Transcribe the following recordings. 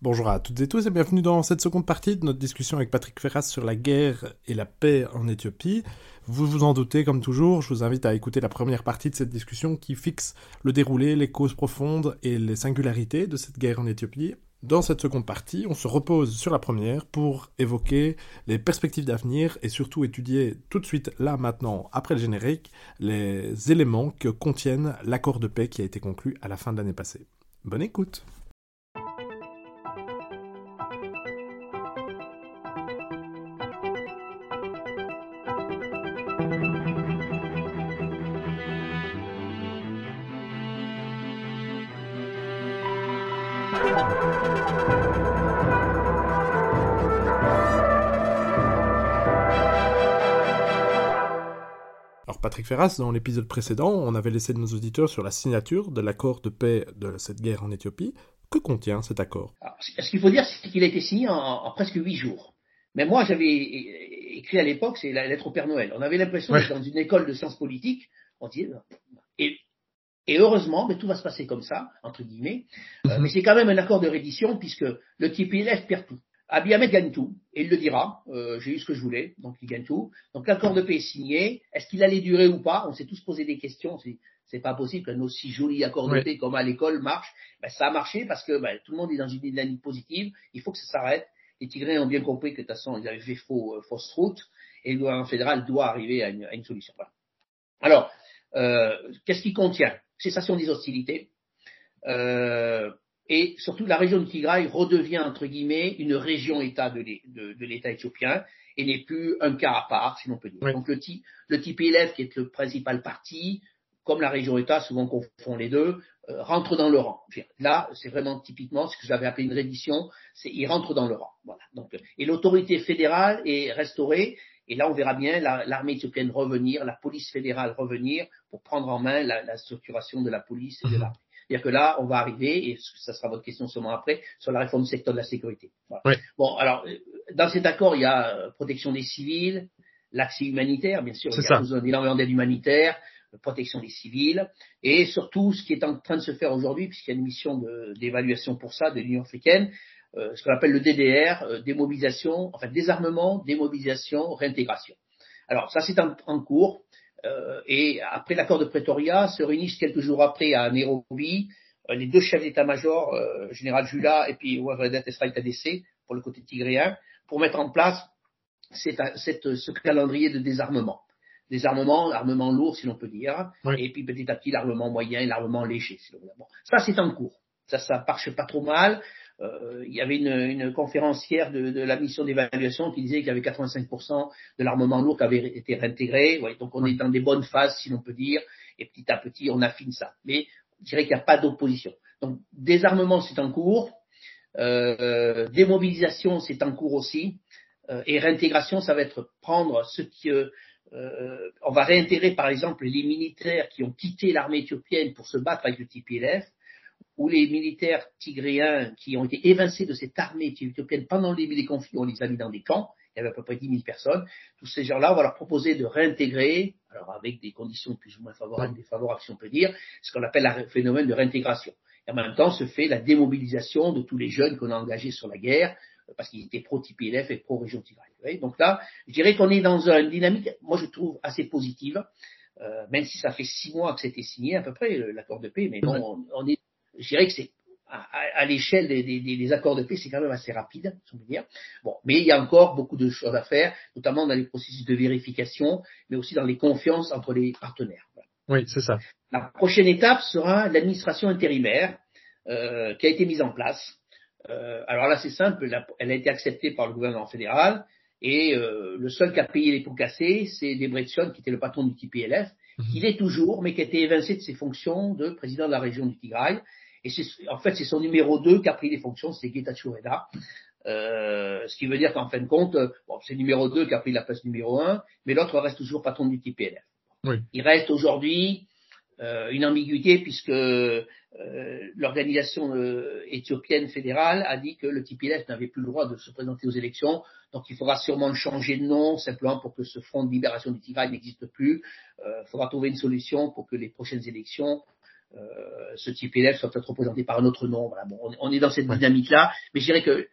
Bonjour à toutes et tous et bienvenue dans cette seconde partie de notre discussion avec Patrick Ferras sur la guerre et la paix en Éthiopie. Vous vous en doutez, comme toujours, je vous invite à écouter la première partie de cette discussion qui fixe le déroulé, les causes profondes et les singularités de cette guerre en Éthiopie. Dans cette seconde partie, on se repose sur la première pour évoquer les perspectives d'avenir et surtout étudier tout de suite, là maintenant, après le générique, les éléments que contiennent l'accord de paix qui a été conclu à la fin de l'année passée. Bonne écoute Alors Patrick Ferras, dans l'épisode précédent, on avait laissé nos auditeurs sur la signature de l'accord de paix de cette guerre en Éthiopie. Que contient cet accord? Ce qu'il faut dire, c'est qu'il a été signé en, presque huit jours. Mais moi, j'avais écrit à l'époque, c'est la lettre au Père Noël. On avait l'impression d'être dans une école de sciences politiques. On dit, et, et heureusement, mais tout va se passer comme ça, entre guillemets. Euh, mhm. mais c'est quand même un accord de reddition puisque le TPLF perd tout. Abiy Ahmed gagne tout, et il le dira, euh, j'ai eu ce que je voulais, donc il gagne tout. Donc l'accord de paix est signé, est-ce qu'il allait durer ou pas? On s'est tous posé des questions, c'est pas possible qu'un aussi joli accord de paix comme à l'école marche. Ben, ça a marché parce que ben, tout le monde est dans une dynamique positive, il faut que ça s'arrête. Les Tigréens ont bien compris que de toute façon ils avaient fait faux, euh, fausse route, et le gouvernement fédéral doit arriver à une, solution. Alors, euh, qu'est-ce qu'il contient? Cessation des hostilités, euh, et surtout la région de Tigray redevient entre guillemets une région-État de l'État éthiopien et n'est plus un cas à part, si l'on peut dire. Donc le, le TPLF, qui est le principal parti, comme la région-État, souvent confond les deux, euh, rentre dans le rang. Là, c'est vraiment typiquement ce que j'avais appelé une reddition, c'est il rentre dans le rang. Voilà. Donc, et l'autorité fédérale est restaurée. Et là, on verra bien l'armée éthiopienne revenir, la police fédérale revenir pour prendre en main la, la structuration de la police et de mhm. l'armée. C'est-à-dire que là, on va arriver, et ça sera votre question seulement après, sur la réforme du secteur de la sécurité. Bon, alors, euh, dans cet accord, il y a euh, protection des civils, l'accès humanitaire, bien sûr, il y a besoin d'énormément d'aide humanitaire, euh, protection des civils, et surtout ce qui est en train de se faire aujourd'hui, puisqu'il y a une mission d'évaluation pour ça de l'Union africaine, ce qu'on appelle le DDR, démobilisation, enfin désarmement, démobilisation, réintégration. Alors ça c'est en, cours. Euh, et après l'accord de Pretoria, se réunissent quelques jours après à Nairobi euh, les deux chefs d'état-major, euh, général Jula et puis Wavredet Esraï Tadessé, pour le côté tigréen, pour mettre en place ce calendrier de désarmement. Désarmement, armement lourd si l'on peut dire, et puis petit à petit l'armement moyen et l'armement léger. Si l'on veut. Bon, ça c'est en cours. Ça, ça marche pas trop mal. Euh, il y avait une, une conférencière de, de, la mission d'évaluation qui disait qu'il y avait 85% de l'armement lourd qui avait été réintégré. Donc on est dans des bonnes phases, si l'on peut dire, et petit à petit on affine ça. Mais je dirais qu'il n'y a pas d'opposition. Donc désarmement c'est en cours, euh, démobilisation c'est en cours aussi, euh, et réintégration ça va être prendre ce qui euh, on va réintégrer par exemple les militaires qui ont quitté l'armée éthiopienne pour se battre avec le TPLF où les militaires tigréens qui ont été évincés de cette armée éthiopienne pendant le début des conflits, on les a mis dans des camps, il y avait à peu près 10 000 personnes, tous ces gens-là, on va leur proposer de réintégrer, alors avec des conditions plus ou moins favorables, défavorables si on peut dire, ce qu'on appelle le phénomène de réintégration. Et en même temps se fait la démobilisation de tous les jeunes qu'on a engagés sur la guerre, euh, parce qu'ils étaient pro-TPLF et pro-région Tigray. Donc là, je dirais qu'on est dans une dynamique, moi je trouve assez positive, euh, même si ça fait six mois que c'était signé à peu près l'accord de paix, mais bon, on est je dirais que c'est à, l'échelle des, accords de paix, c'est quand même assez rapide, si on peut dire. Bon, mais il y a encore beaucoup de choses à faire, notamment dans les processus de vérification, mais aussi dans les confiances entre les partenaires. Oui, c'est ça. La prochaine étape sera l'administration intérimaire euh, qui a été mise en place. Euh, alors là, c'est simple, elle a été acceptée par le gouvernement fédéral et euh, le seul qui a payé les pots cassés, c'est Debretsion, qui était le patron du TPLF, mhm. qui l'est toujours, mais qui a été évincé de ses fonctions de président de la région du Tigray et en fait, c'est son numéro 2 qui a pris les fonctions, c'est Getachew Reda. Euh, ce qui veut dire qu'en fin de compte, bon, c'est numéro 2 qui a pris la place numéro 1, mais l'autre reste toujours patron du TPLF. Oui. Il reste aujourd'hui euh, une ambiguïté puisque euh, l'organisation euh, éthiopienne fédérale a dit que le TPLF n'avait plus le droit de se présenter aux élections, donc il faudra sûrement changer de nom simplement pour que ce front de libération du Tigray n'existe plus. Il faudra trouver une solution pour que les prochaines élections euh, ce type élève soit peut-être représenté par un autre nom. Voilà, bon, on, est dans cette dynamique-là, mais je dirais que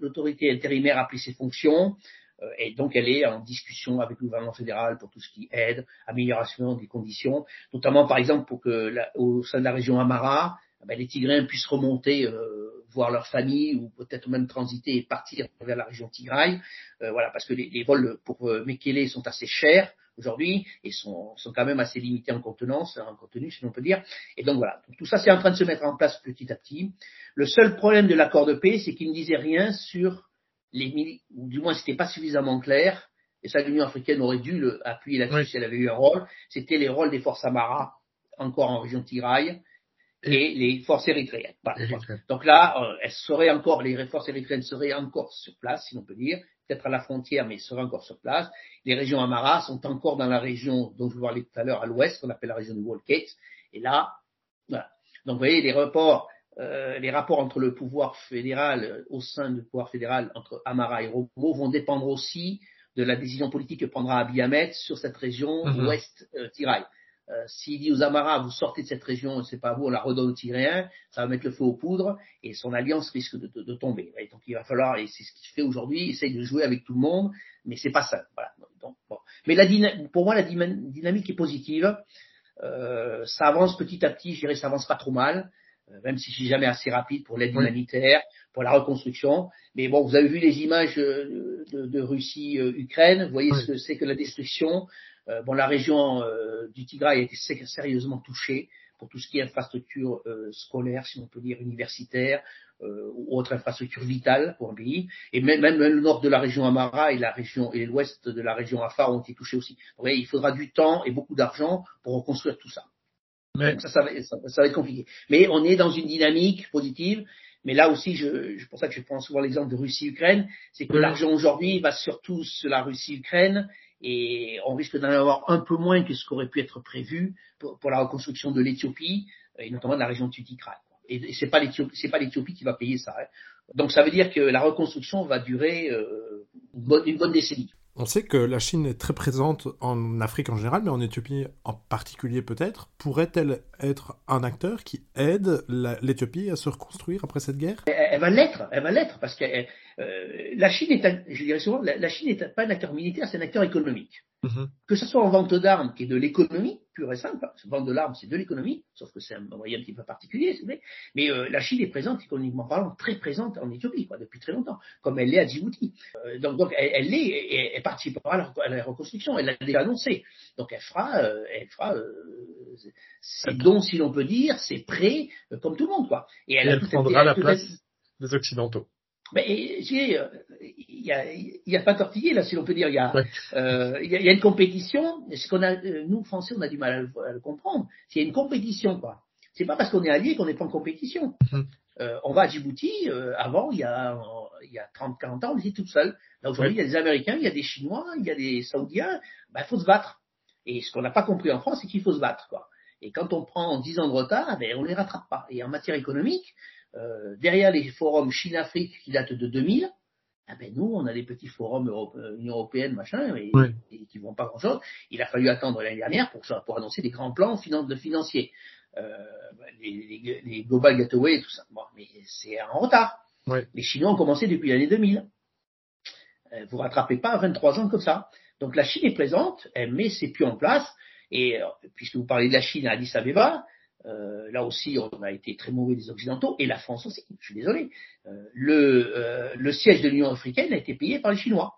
l'autorité intérimaire a pris ses fonctions. Euh, et donc elle est en discussion avec le gouvernement fédéral pour tout ce qui aide, amélioration des conditions, notamment par exemple pour que au sein de la région Amara, eh ben, les Tigréens puissent remonter euh, voir leur famille ou peut-être même transiter et partir vers la région Tigray. Euh, voilà, parce que les, les vols pour euh, Mekele sont assez chers aujourd'hui et sont, sont, quand même assez limités en contenance, en contenu si l'on peut dire. Et donc voilà, donc, tout ça c'est en train de se mettre en place petit à petit. Le seul problème de l'accord de paix, c'est qu'il ne disait rien sur les ou du moins c'était pas suffisamment clair, et ça l'Union africaine aurait dû le, appuyer là-dessus si elle avait eu un rôle, c'était les rôles des forces Amara, encore en région Tigray, et les forces érythréennes. Donc là, euh, elles seraient encore, les forces érythréennes seraient encore sur place, si l'on peut dire, peut-être à la frontière, mais seraient encore sur place. Les régions Amara sont encore dans la région dont je vous parlais tout à l'heure, à l'ouest, qu'on appelle la région du Wolkate. Et là, voilà. Donc vous voyez, les rapports, euh, les rapports entre le pouvoir fédéral, euh, au sein du pouvoir fédéral, entre Amara et Romo, vont dépendre aussi de la décision politique que prendra Abiy Ahmed sur cette région mm-hmm. ouest euh, Tiraï. Euh, S'il dit aux Amara, vous sortez de cette région, c'est pas vous, on la redonne aux Tyréens, ça va mettre le feu aux poudres et son alliance risque de, de, de tomber. Et donc il va falloir, et c'est ce qu'il fait aujourd'hui, essaye de jouer avec tout le monde, mais c'est pas ça. Voilà. Donc, bon. Mais la pour moi, la dynamique est positive. Euh, ça avance petit à petit, je dirais, ça avance pas trop mal. Euh, même si c'est jamais assez rapide pour l'aide humanitaire, pour la reconstruction. Mais bon, vous avez vu les images euh, de, de Russie-Ukraine, vous voyez ce que c'est que la destruction. Euh, bon, la région du Tigray a été sérieusement touchée pour tout ce qui est infrastructure scolaire, si on peut dire universitaire, ou autre infrastructure vitale pour un pays. Et même, même, le nord de la région Amara et la région et l'ouest de la région Afar ont été touchés aussi. Donc, il faudra du temps et beaucoup d'argent pour reconstruire tout ça. Mais... ça, ça, va, ça, va, être compliqué. Mais on est dans une dynamique positive. Mais là aussi, je, c'est pour ça que je prends souvent l'exemple de Russie-Ukraine, c'est que l'argent aujourd'hui va surtout sur la Russie-Ukraine et on risque d'en avoir un peu moins que ce qu'aurait pu être prévu pour, la reconstruction de l'Éthiopie et notamment de la région de Tutikray. Et, c'est pas l'Éthiopie qui va payer ça. Hein. Donc ça veut dire que la reconstruction va durer euh, une, bonne, une bonne décennie. On sait que la Chine est très présente en Afrique en général, mais en Éthiopie en particulier peut-être. Pourrait-elle être un acteur qui aide l'Éthiopie à se reconstruire après cette guerre? Elle, va l'être, elle va l'être, parce que euh, la Chine est, je dirais souvent, la, Chine n'est pas un acteur militaire, c'est un acteur économique. Mm-hmm. Que ce soit en vente d'armes, qui est de l'économie pure et simple, vente de l'arme, c'est de l'économie, sauf que c'est un moyen un petit peu particulier, si vous voulez. Mais euh, la Chine est présente, économiquement parlant, très présente en Éthiopie, quoi, depuis très longtemps, comme elle l'est à Djibouti. Euh, donc, donc, elle, elle est, elle, participera à la, à la, reconstruction, elle l'a déjà annoncé. Donc, elle fera, euh, elle fera, c'est donc, si l'on peut dire, c'est prêt, comme tout le monde, quoi. Et elle, prendra la place des Occidentaux. Mais il n'y a, y a pas tortillé là, si l'on peut dire. Il y, a, euh, il, y a, une compétition. Ce qu'on a, euh, nous Français, on a du mal à le, comprendre. S'il y a une compétition, quoi. C'est pas parce qu'on est allié qu'on n'est pas en compétition. Mm-hmm. Euh, on va à Djibouti. Euh, avant, il y a, il y a 30, 40 ans, on était tout seul. Là aujourd'hui, il y a des Américains, il y a des Chinois, il y a des Saoudiens. Ben, il faut se battre. Et ce qu'on n'a pas compris en France, c'est qu'il faut se battre, quoi. Et quand on prend 10 ans de retard, ben, on les rattrape pas. Et en matière économique, euh, derrière les forums Chine-Afrique qui datent de 2000, ah ben nous, on a des petits forums euh, Union européenne, machin, et, et qui vont pas grand-chose. Il a fallu attendre l'année dernière pour, pour annoncer des grands plans de financiers, euh, les, les, Global Gateway et tout ça. Bon, mais c'est en retard. Les Chinois ont commencé depuis l'année 2000. Euh, vous rattrapez pas 23 ans comme ça. Donc la Chine est présente, elle met ses en place, et puisque vous parlez de la Chine à Addis Abeba, euh, là aussi, on a été très mauvais des Occidentaux, et la France aussi, je suis désolé. Euh, le, euh, le, siège de l'Union africaine a été payé par les Chinois.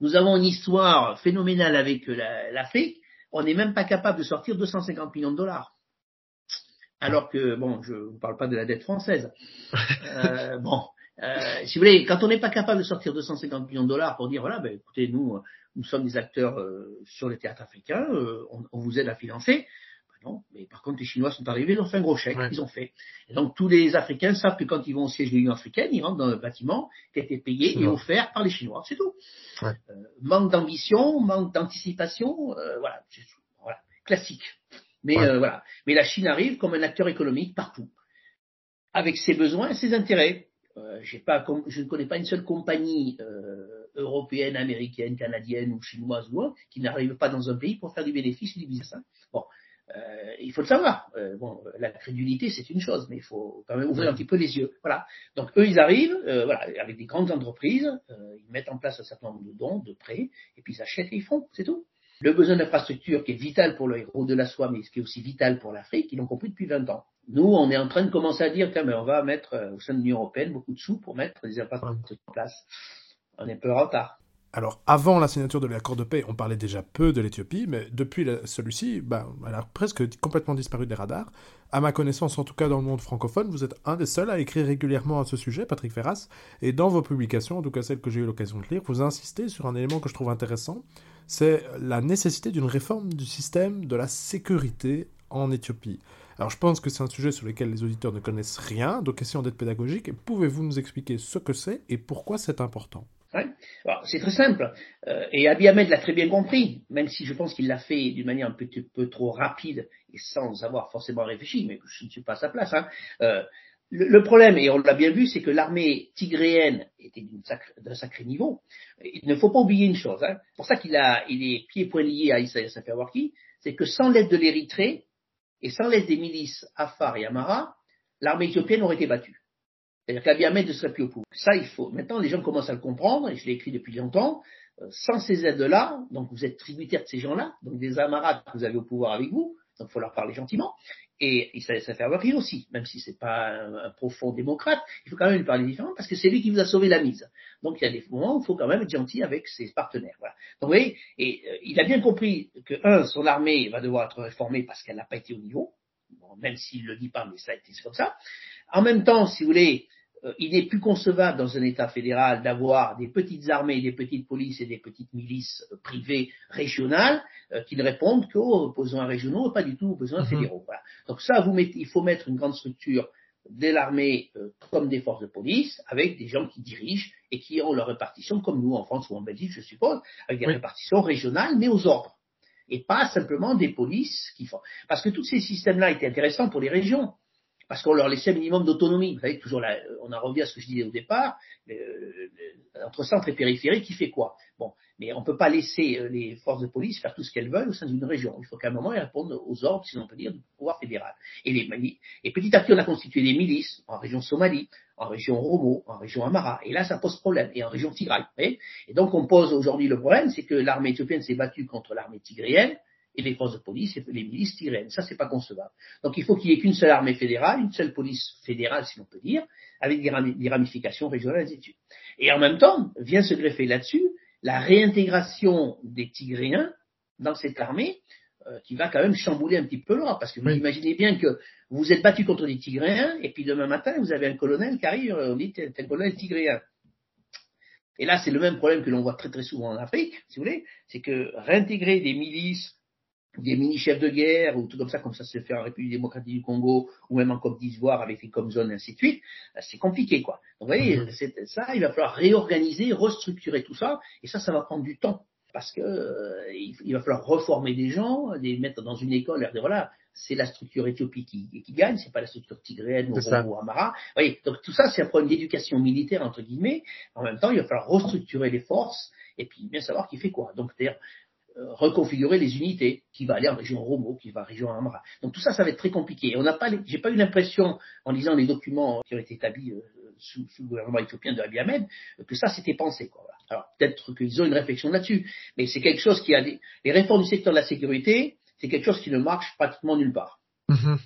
Nous avons une histoire phénoménale avec l'Afrique, on n'est même pas capable de sortir 250 millions de dollars. Alors que, bon, je ne vous parle pas de la dette française. bon, si vous voulez, quand on n'est pas capable de sortir 250 millions de dollars pour dire, voilà, ben, écoutez, nous, nous sommes des acteurs sur le théâtre africain, on, on, vous aide à financer, non, mais par contre, les Chinois sont arrivés, ils ont fait un gros chèque, ils ont fait. Et donc, tous les Africains savent que quand ils vont au siège de l'Union africaine, ils rentrent dans un bâtiment qui a été payé et offert par les Chinois, c'est tout. Euh, manque d'ambition, manque d'anticipation, euh, voilà, voilà, classique. Mais euh, voilà, mais la Chine arrive comme un acteur économique partout, avec ses besoins et ses intérêts. Pas, je ne connais pas une seule compagnie européenne, américaine, canadienne ou chinoise ou autre qui n'arrive pas dans un pays pour faire du bénéfice du business. Hein. Bon, Euh, il faut le savoir. Euh, bon, la crédulité, c'est une chose, mais il faut quand même ouvrir un petit peu les yeux. Voilà. Donc eux, ils arrivent, euh, voilà, avec des grandes entreprises, ils mettent en place un certain nombre de dons, de prêts, et puis ils achètent et ils font, c'est tout. Le besoin d'infrastructure qui est vital pour le héros de la soie, mais ce qui est aussi vital pour l'Afrique, ils l'ont compris depuis 20 ans. Nous, on est en train de commencer à dire, mais on va mettre au sein de l'Union européenne beaucoup de sous pour mettre des infrastructures en place. On est peu en retard. Alors, avant la signature de l'accord de paix, on parlait déjà peu de l'Éthiopie, mais depuis celui-ci, bah, elle a presque complètement disparu des radars. À ma connaissance, en tout cas dans le monde francophone, vous êtes un des seuls à écrire régulièrement à ce sujet, Patrick Ferras, et dans vos publications, en tout cas celles que j'ai eu l'occasion de lire, vous insistez sur un élément que je trouve intéressant, c'est la nécessité d'une réforme du système de la sécurité en Éthiopie. Alors je pense que c'est un sujet sur lequel les auditeurs ne connaissent rien, donc essayons d'être pédagogiques. Pouvez-vous nous expliquer ce que c'est et pourquoi c'est important? C'est très simple. Euh, et Abiy Ahmed l'a très bien compris, même si je pense qu'il l'a fait d'une manière un peu, peu, trop rapide et sans avoir forcément réfléchi, mais je ne suis pas à sa place. Hein. Euh, le, problème, et on l'a bien vu, c'est que l'armée tigréenne était d'un sacré, niveau. Il ne faut pas oublier une chose. Hein. C'est pour ça qu'il a, il est pieds poings liés à Issaïas Afewerki, c'est que sans l'aide de l'Érythrée et sans l'aide des milices Afar et Amara, l'armée éthiopienne aurait été battue. C'est-à-dire qu'Abiy Ahmed ne serait plus au pouvoir. Ça, il faut. Maintenant, les gens commencent à le comprendre, et je l'ai écrit depuis longtemps. Euh, sans ces aides-là, donc vous êtes tributaire de ces gens-là, donc des amarades que vous avez au pouvoir avec vous, donc il faut leur parler gentiment. Et, ça, ça fait avoir aussi, même si c'est pas un, profond démocrate, il faut quand même lui parler différemment parce que c'est lui qui vous a sauvé la mise. Donc il y a des moments où il faut quand même être gentil avec ses partenaires. Donc vous voyez, et euh, il a bien compris que un, son armée va devoir être réformée parce qu'elle n'a pas été au niveau, même s'il le dit pas, mais ça a été comme ça. En même temps, si vous voulez, il n'est plus concevable dans un État fédéral d'avoir des petites armées, des petites polices et des petites milices euh, privées régionales euh, qui ne répondent qu'aux besoins régionaux et pas du tout aux besoins mhm. fédéraux. Donc ça, vous mettez, il faut mettre une grande structure de l'armée comme des forces de police avec des gens qui dirigent et qui ont leur répartition, comme nous en France ou en Belgique, je suppose, avec des répartitions régionales, mais aux ordres. Et pas simplement des polices qui font. Parce que tous ces systèmes-là étaient intéressants pour les régions parce qu'on leur laissait un minimum d'autonomie. Vous savez, toujours là, on a revenu à ce que je disais au départ, entre centre et périphérie, qui fait quoi? Bon, mais on ne peut pas laisser euh, les forces de police faire tout ce qu'elles veulent au sein d'une région. Il faut qu'à un moment, elles répondent aux ordres, si l'on peut dire, du pouvoir fédéral. Et, les, et petit à petit, on a constitué des milices en région Somalie, en région Romo, en région Amara. Et là, ça pose problème. Et en région Tigray. Et donc, on pose aujourd'hui le problème, c'est que l'armée éthiopienne s'est battue contre l'armée tigréenne et les forces de police et les milices tyrènes. Ça, c'est pas concevable. Donc, il faut qu'il n'y ait qu'une seule armée fédérale, une seule police fédérale, si l'on peut dire, avec des ramifications régionales, et Et en même temps, vient se greffer là-dessus la réintégration des Tigréens dans cette armée, euh, qui va quand même chambouler un petit peu l'Europe, parce que vous imaginez bien que vous êtes battu contre des Tigréens, et puis demain matin, vous avez un colonel qui arrive, on dit, c'est un colonel tigréen. Et là, c'est le même problème que l'on voit très très souvent en Afrique, si vous voulez, c'est que réintégrer des milices des mini-chefs de guerre ou tout comme ça, comme ça se fait en République démocratique du Congo ou même en Côte d'Ivoire avec les zones et ainsi de suite, euh, c'est compliqué quoi. Donc vous voyez, mm-hmm. ça, il va falloir réorganiser, restructurer tout ça, et ça, ça va prendre du temps parce que euh, il, va falloir reformer des gens, les mettre dans une école, et dire voilà, c'est la structure éthiopique qui, qui gagne, c'est pas la structure tigréenne ou, Amara. Vous voyez, donc tout ça, c'est un problème d'éducation militaire entre guillemets. En même temps, il va falloir restructurer les forces et puis bien savoir qui fait quoi. Donc, euh, reconfigurer les unités, qui va aller en région Romo, qui va en région Amra. Donc tout ça, ça va être très compliqué. On n'a pas, j'ai pas eu l'impression, en lisant les documents qui ont été établis euh, sous, le gouvernement éthiopien de Abiy Ahmed, que ça s'était pensé. Quoi. Alors peut-être qu'ils ont une réflexion là-dessus, mais c'est quelque chose qui a des, les réformes du secteur de la sécurité, c'est quelque chose qui ne marche pratiquement nulle part. Mm-hmm.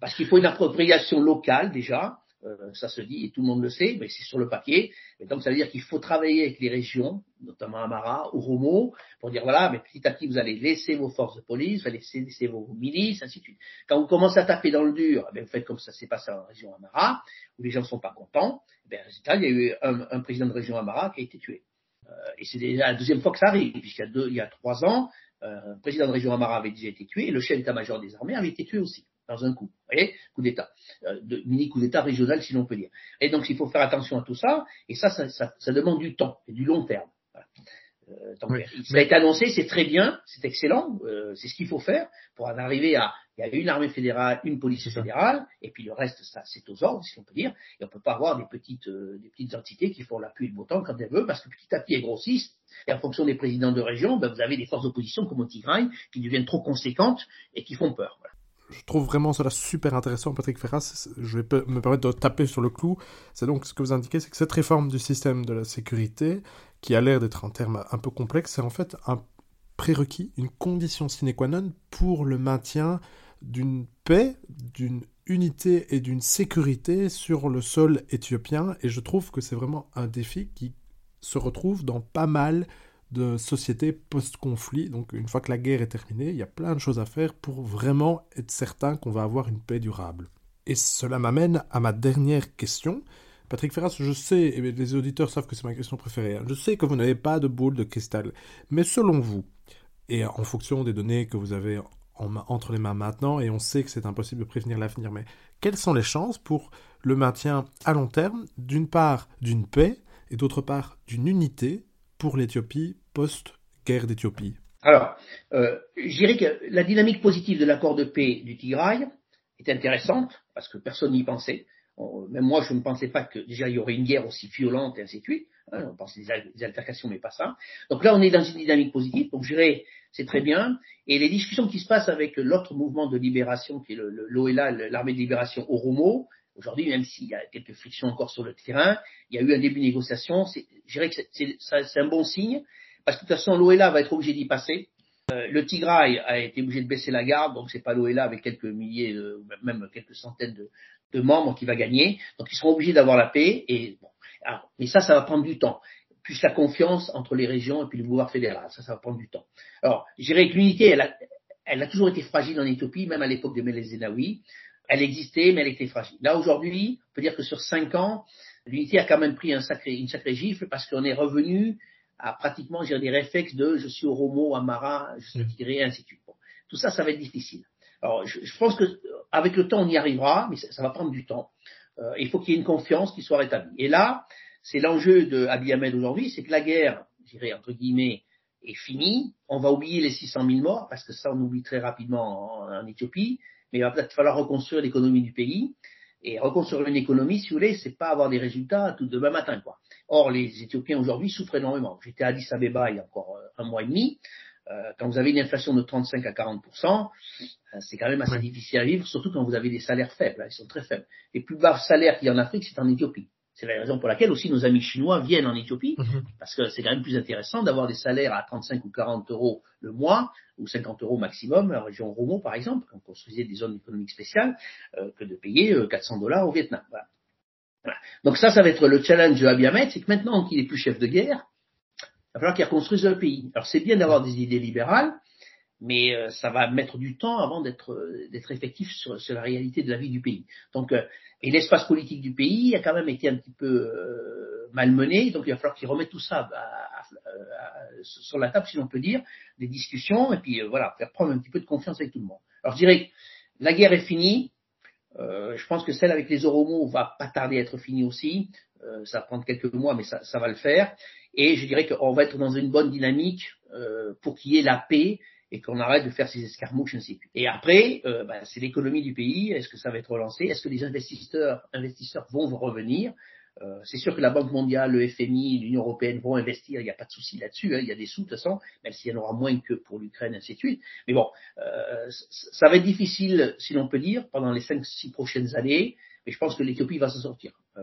Parce qu'il faut une appropriation locale déjà, euh, ça se dit et tout le monde le sait, mais c'est sur le papier. Et donc ça veut dire qu'il faut travailler avec les régions, notamment Amara ou Romo, pour dire voilà, mais petit à petit vous allez laisser vos forces de police, vous allez laisser, vos milices, ainsi de suite. Quand vous commencez à taper dans le dur, eh vous faites comme ça s'est passé en région Amara, où les gens ne sont pas contents. Eh résultat, il y a eu un, président de région Amara qui a été tué. Euh, et c'est déjà la deuxième fois que ça arrive, puisqu'il y a, deux, il y a trois ans, euh, un président de région Amara avait déjà été tué, et le chef d'état-major des armées avait été tué aussi dans un coup. Vous voyez Coup d'État. Euh, mini coup d'État régional, si l'on peut dire. Et donc, il faut faire attention à tout ça, et ça, ça, demande du temps, et du long terme. Euh, ça a été annoncé, c'est très bien, c'est excellent, euh, c'est ce qu'il faut faire pour en arriver à, Il y a une armée fédérale, une police fédérale, et puis le reste, ça, c'est aux ordres, si on peut dire. Et on peut pas avoir des petites, euh, des petites entités qui font l'appui de bouton quand elles veulent, parce que petit à petit, elles grossissent. Et en fonction des présidents de région, ben, vous avez des forces d'opposition comme au Tigray qui deviennent trop conséquentes et qui font peur. Je trouve vraiment cela super intéressant, Patrick Ferras. Je vais me permettre de taper sur le clou. C'est donc ce que vous indiquez, c'est que cette réforme du système de la sécurité, qui a l'air d'être un terme un peu complexe, c'est en fait un prérequis, une condition sine qua non pour le maintien d'une paix, d'une unité et d'une sécurité sur le sol éthiopien. Et je trouve que c'est vraiment un défi qui se retrouve dans pas mal de sociétés post-conflit. Donc une fois que la guerre est terminée, il y a plein de choses à faire pour vraiment être certain qu'on va avoir une paix durable. Et cela m'amène à ma dernière question. Patrick Ferras, je sais, et les auditeurs savent que c'est ma question préférée, hein. je sais que vous n'avez pas de boule de cristal, mais selon vous, et en fonction des données que vous avez entre les mains maintenant, et on sait que c'est impossible de prévenir l'avenir, mais quelles sont les chances pour le maintien à long terme, d'une part d'une paix, et d'autre part d'une unité pour l'Éthiopie post-guerre d'Éthiopie Alors, euh, je dirais que la dynamique positive de l'accord de paix du Tigray est intéressante, parce que personne n'y pensait. Même moi, je ne pensais pas que déjà il y aurait une guerre aussi violente et ainsi de suite. Hein, on pensait des, altercations, mais pas ça. Donc là, on est dans une dynamique positive. Donc je dirais, c'est très bien. Et les discussions qui se passent avec l'autre mouvement de libération, qui est l'OELA, l'armée de libération Oromo, aujourd'hui, même s'il y a quelques frictions encore sur le terrain, il y a eu un début de négociation. Je dirais que c'est un bon signe, parce que de toute façon, l'OELA va être obligé d'y passer. Euh, le Tigray a été obligé de baisser la garde, donc c'est pas l'OELA avec quelques milliers, même quelques centaines de, de membres qui va gagner. Donc ils seront obligés d'avoir la paix. Et bon, mais ça, ça va prendre du temps. Plus la confiance entre les régions et puis le pouvoir fédéral, ça, ça va prendre du temps. Alors, je dirais que l'unité, elle a, elle a toujours été fragile en Éthiopie, même à l'époque de Meles Zenawi. Elle existait, mais elle était fragile. Là, aujourd'hui, on peut dire que sur cinq ans, l'unité a quand même pris un sacré, une sacrée gifle parce qu'on est revenu à pratiquement, j'ai des réflexes de je suis Oromo, Amara, je suis Tigray, et ainsi de suite. Bon. Tout ça, ça va être difficile. Alors, je, je pense que avec le temps, on y arrivera, mais ça, va prendre du temps. Euh, il faut qu'il y ait une confiance qui soit rétablie. Et là, c'est l'enjeu de Abiy Ahmed aujourd'hui, c'est que la guerre, je dirais entre guillemets, est finie. On va oublier les 600 000 morts, parce que ça, on oublie très rapidement en, Éthiopie, mais il va peut-être falloir reconstruire l'économie du pays. Et reconstruire une économie, si vous voulez, c'est pas avoir des résultats tout demain matin, quoi. Or, les Éthiopiens aujourd'hui souffrent énormément. J'étais à Addis Abeba il y a encore euh, un mois et demi. Euh, quand vous avez une inflation de 35 à 40 euh, c'est quand même assez difficile à vivre, surtout quand vous avez des salaires faibles. Hein, ils sont très faibles. Les plus bas salaires qu'il y a en Afrique, c'est en Éthiopie. C'est la raison pour laquelle aussi nos amis chinois viennent en Éthiopie, mhm. parce que c'est quand même plus intéressant d'avoir des salaires à 35 ou 40 euros le mois, ou 50 euros maximum, en région Romo par exemple, quand on construisait des zones économiques spéciales, euh, que de payer 400 dollars au Vietnam. Donc ça, ça va être le challenge de Abiy Ahmed, c'est que maintenant qu'il est plus chef de guerre, il va falloir qu'ils reconstruisent le pays. Alors c'est bien d'avoir des idées libérales, mais euh, ça va mettre du temps avant d'être euh, d'être effectif sur, la réalité de la vie du pays. Donc euh, et l'espace politique du pays a quand même été un petit peu malmené, donc il va falloir qu'ils remettent tout ça sur la table, si l'on peut dire, des discussions, et puis voilà, faire prendre un petit peu de confiance avec tout le monde. Alors je dirais, la guerre est finie. je pense que celle avec les Oromos va pas tarder à être finie aussi. ça va prendre quelques mois, mais ça, ça va le faire. Et je dirais qu'on va être dans une bonne dynamique euh, pour qu'il y ait la paix et qu'on arrête de faire ces escarmouches ainsi. Et après, euh, bah, c'est l'économie du pays. Est-ce que ça va être relancé Est-ce que les investisseurs, investisseurs vont revenir euh, C'est sûr que la Banque mondiale, le FMI, l'Union européenne vont investir. Il n'y a pas de souci là-dessus. Hein, il y a des sous de toute façon, même s'il y en aura moins que pour l'Ukraine, ainsi de suite. Mais bon, euh, ça va être difficile, si l'on peut dire, pendant les cinq, six prochaines années. Mais je pense que l'Éthiopie va s'en sortir. Euh,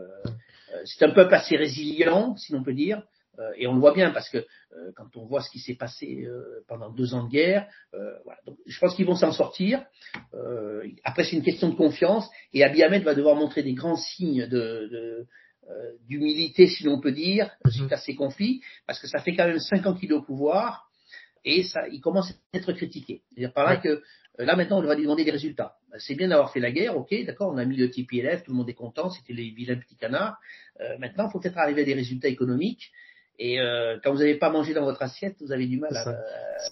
c'est un peuple assez résilient, si l'on peut dire. Euh, et on le voit bien parce que euh, quand on voit ce qui s'est passé euh, pendant deux ans de guerre, voilà. Donc, je pense qu'ils vont s'en sortir. après, c'est une question de confiance et Abiy Ahmed va devoir montrer des grands signes de, d'humilité, si l'on peut dire, mhm. suite à ces conflits, parce que ça fait quand même cinq ans qu'il est au pouvoir et ça, il commence à être critiqué. C'est-à-dire par là que là maintenant, on va lui demander des résultats. C'est bien d'avoir fait la guerre, ok, d'accord, on a mis le TPLF, tout le monde est content, c'était les vilains petits canards. maintenant, il faut peut-être arriver à des résultats économiques et euh, quand vous n'avez pas mangé dans votre assiette, vous avez du mal à.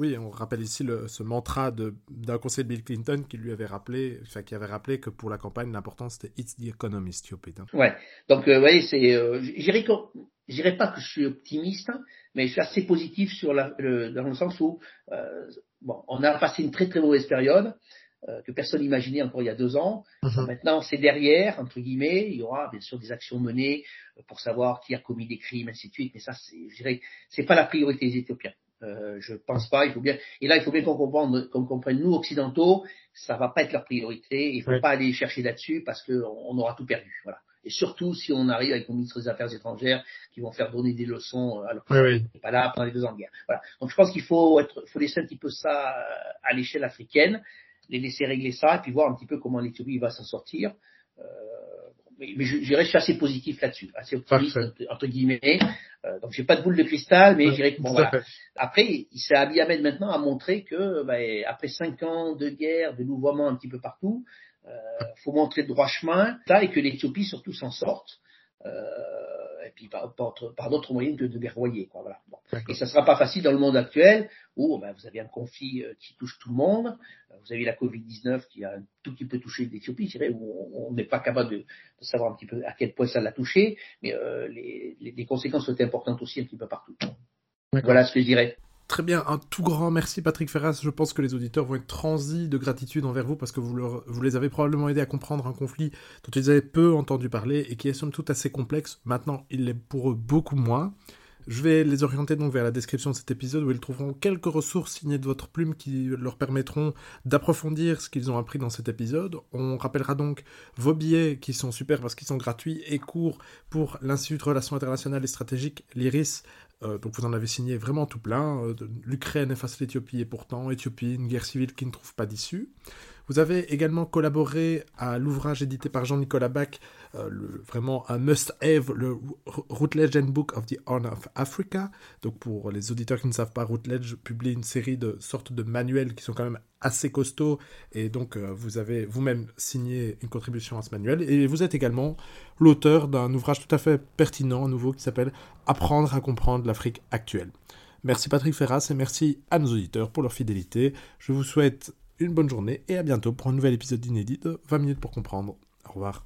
Oui, on rappelle ici le, ce mantra d'un conseiller de Bill Clinton qui lui avait rappelé, enfin, qui avait rappelé que pour la campagne, l'important c'était It's the economy, stupid. Hein. Ouais. Donc, euh, vous voyez, c'est. Euh, je dirais pas que je suis optimiste, mais je suis assez positif sur la, le, dans le sens où, euh, bon, on a passé une très très mauvaise période. Euh, que personne n'imaginait encore il y a deux ans. Mhm. Maintenant, c'est derrière, entre guillemets, il y aura bien sûr des actions menées euh, pour savoir qui a commis des crimes, ainsi de suite, mais ça, c'est, je dirais, c'est pas la priorité des Éthiopiens. Euh, je pense pas. Il faut bien. Et là, il faut bien qu'on comprenne, qu'on comprenne nous occidentaux, ça va pas être leur priorité. Il faut pas aller chercher là-dessus parce qu'on on aura tout perdu. Voilà. Et surtout si on arrive avec nos ministres des Affaires étrangères qui vont faire donner des leçons alors oui, oui. pas là pendant les deux ans de guerre. Voilà. Donc je pense qu'il faut être, faut laisser un petit peu ça à l'échelle africaine les laisser régler ça et puis voir un petit peu comment l'Éthiopie va s'en sortir. Euh, mais, mais je, je, suis assez positif là-dessus, assez optimiste entre, guillemets. Euh, donc j'ai pas de boule de cristal, mais je dirais que bon voilà. Après, c'est Abiy Ahmed maintenant à montrer que ben, après cinq ans de guerre, de louvoiement un petit peu partout, euh, faut montrer le droit chemin, ça et que l'Éthiopie surtout s'en sorte. Euh, et puis par, par, par d'autres moyens que de guerroyer. Quoi, voilà. Bon. Et ça ne sera pas facile dans le monde actuel où ben, vous avez un conflit euh, qui touche tout le monde. Euh, vous avez la Covid-19 qui a un tout petit peu touché l'Éthiopie, où on n'est pas capable de, de, savoir un petit peu à quel point ça l'a touché, mais euh, les, les, les, conséquences sont importantes aussi un petit peu partout. Voilà ce que je dirais. Très bien, un tout grand merci Patrick Ferras. Je pense que les auditeurs vont être transis de gratitude envers vous parce que vous, les avez probablement aidés à comprendre un conflit dont ils avaient peu entendu parler et qui est somme toute assez complexe. Maintenant, il l'est pour eux beaucoup moins. Je vais les orienter donc vers la description de cet épisode où ils trouveront quelques ressources signées de votre plume qui leur permettront d'approfondir ce qu'ils ont appris dans cet épisode. On rappellera donc vos billets qui sont super parce qu'ils sont gratuits et courts pour l'Institut de Relations Internationales et Stratégiques, l'IRIS, euh, donc vous en avez signé vraiment tout plein. Euh, L'Ukraine efface l'Éthiopie et pourtant Éthiopie, une guerre civile qui ne trouve pas d'issue. Vous avez également collaboré à l'ouvrage édité par Jean-Nicolas Bach, euh, vraiment un must-have, le Routledge Book of the Horn of Africa. Donc pour les auditeurs qui ne savent pas, Routledge publie une série de sortes de manuels qui sont quand même assez costauds et donc euh, vous avez vous-même signé une contribution à ce manuel et vous êtes également l'auteur d'un ouvrage tout à fait pertinent, nouveau, qui s'appelle Apprendre à comprendre l'Afrique actuelle. Merci Patrick Ferras et merci à nos auditeurs pour leur fidélité. Je vous souhaite une bonne journée et à bientôt pour un nouvel épisode d'Inédit de 20 minutes pour comprendre. Au revoir.